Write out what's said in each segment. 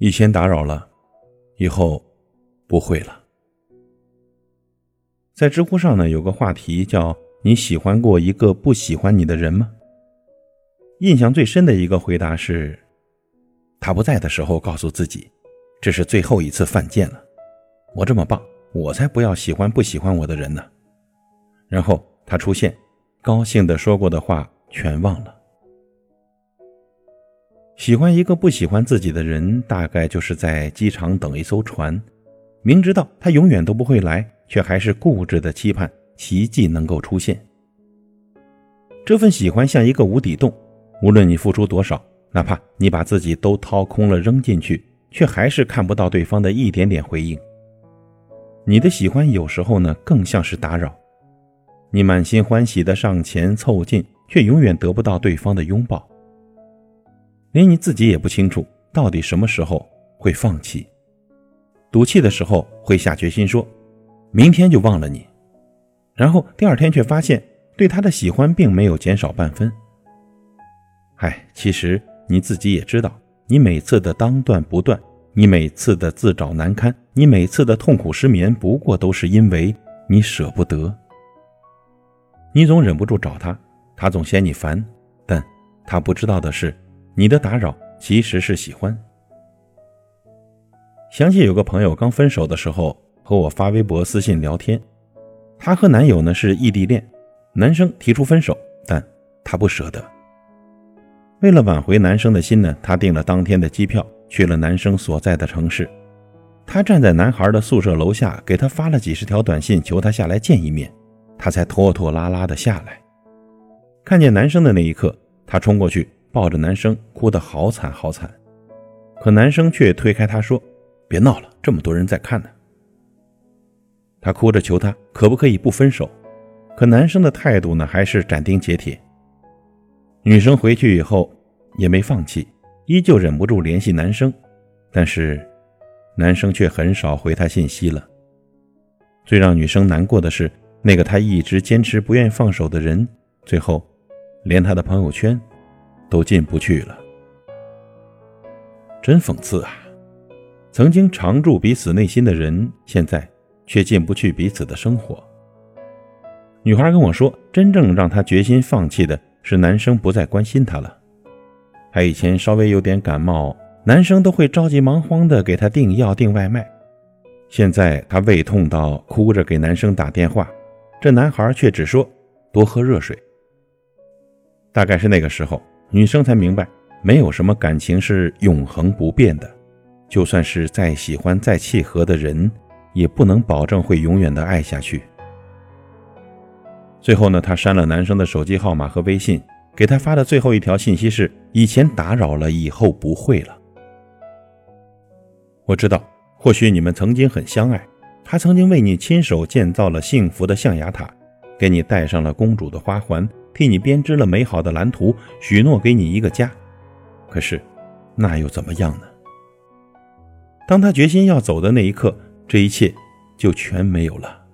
以前打扰了，以后不会了。在知乎上呢，有个话题叫“你喜欢过一个不喜欢你的人吗？”印象最深的一个回答是：“他不在的时候，告诉自己，这是最后一次犯贱了。我这么棒，我才不要喜欢不喜欢我的人呢。”然后他出现，高兴的说过的话全忘了。喜欢一个不喜欢自己的人，大概就是在机场等一艘船，明知道他永远都不会来，却还是固执的期盼奇迹能够出现。这份喜欢像一个无底洞，无论你付出多少，哪怕你把自己都掏空了扔进去，却还是看不到对方的一点点回应。你的喜欢有时候呢，更像是打扰，你满心欢喜的上前凑近，却永远得不到对方的拥抱。连你自己也不清楚，到底什么时候会放弃。赌气的时候会下决心说，明天就忘了你，然后第二天却发现对他的喜欢并没有减少半分。唉，其实你自己也知道，你每次的当断不断，你每次的自找难堪，你每次的痛苦失眠，不过都是因为你舍不得。你总忍不住找他，他总嫌你烦，但他不知道的是。你的打扰其实是喜欢。想起有个朋友刚分手的时候和我发微博私信聊天，她和男友呢是异地恋，男生提出分手，但她不舍得。为了挽回男生的心呢，她订了当天的机票去了男生所在的城市。她站在男孩的宿舍楼下，给他发了几十条短信，求他下来见一面，他才拖拖拉拉的下来。看见男生的那一刻，她冲过去。抱着男生哭得好惨好惨，可男生却推开她说：“别闹了，这么多人在看呢。”她哭着求他可不可以不分手，可男生的态度呢还是斩钉截铁。女生回去以后也没放弃，依旧忍不住联系男生，但是男生却很少回她信息了。最让女生难过的是，那个她一直坚持不愿放手的人，最后连她的朋友圈。都进不去了，真讽刺啊！曾经常驻彼此内心的人，现在却进不去彼此的生活。女孩跟我说，真正让她决心放弃的是男生不再关心她了。她以前稍微有点感冒，男生都会着急忙慌的给她订药、订外卖。现在她胃痛到哭着给男生打电话，这男孩却只说多喝热水。大概是那个时候。女生才明白，没有什么感情是永恒不变的，就算是再喜欢、再契合的人，也不能保证会永远的爱下去。最后呢，她删了男生的手机号码和微信，给他发的最后一条信息是：“以前打扰了，以后不会了。”我知道，或许你们曾经很相爱，他曾经为你亲手建造了幸福的象牙塔，给你戴上了公主的花环。替你编织了美好的蓝图，许诺给你一个家。可是，那又怎么样呢？当他决心要走的那一刻，这一切就全没有了。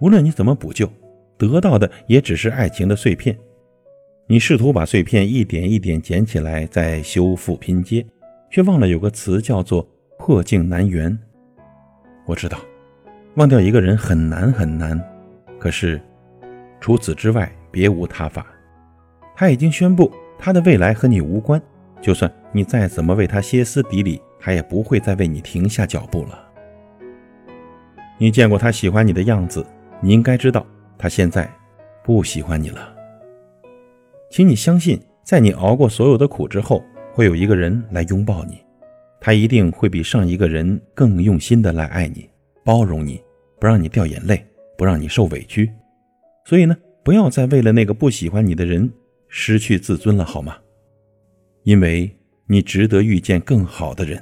无论你怎么补救，得到的也只是爱情的碎片。你试图把碎片一点一点捡起来，再修复拼接，却忘了有个词叫做“破镜难圆”。我知道，忘掉一个人很难很难，可是除此之外。别无他法，他已经宣布他的未来和你无关。就算你再怎么为他歇斯底里，他也不会再为你停下脚步了。你见过他喜欢你的样子，你应该知道他现在不喜欢你了。请你相信，在你熬过所有的苦之后，会有一个人来拥抱你，他一定会比上一个人更用心的来爱你、包容你，不让你掉眼泪，不让你受委屈。所以呢？不要再为了那个不喜欢你的人失去自尊了，好吗？因为你值得遇见更好的人。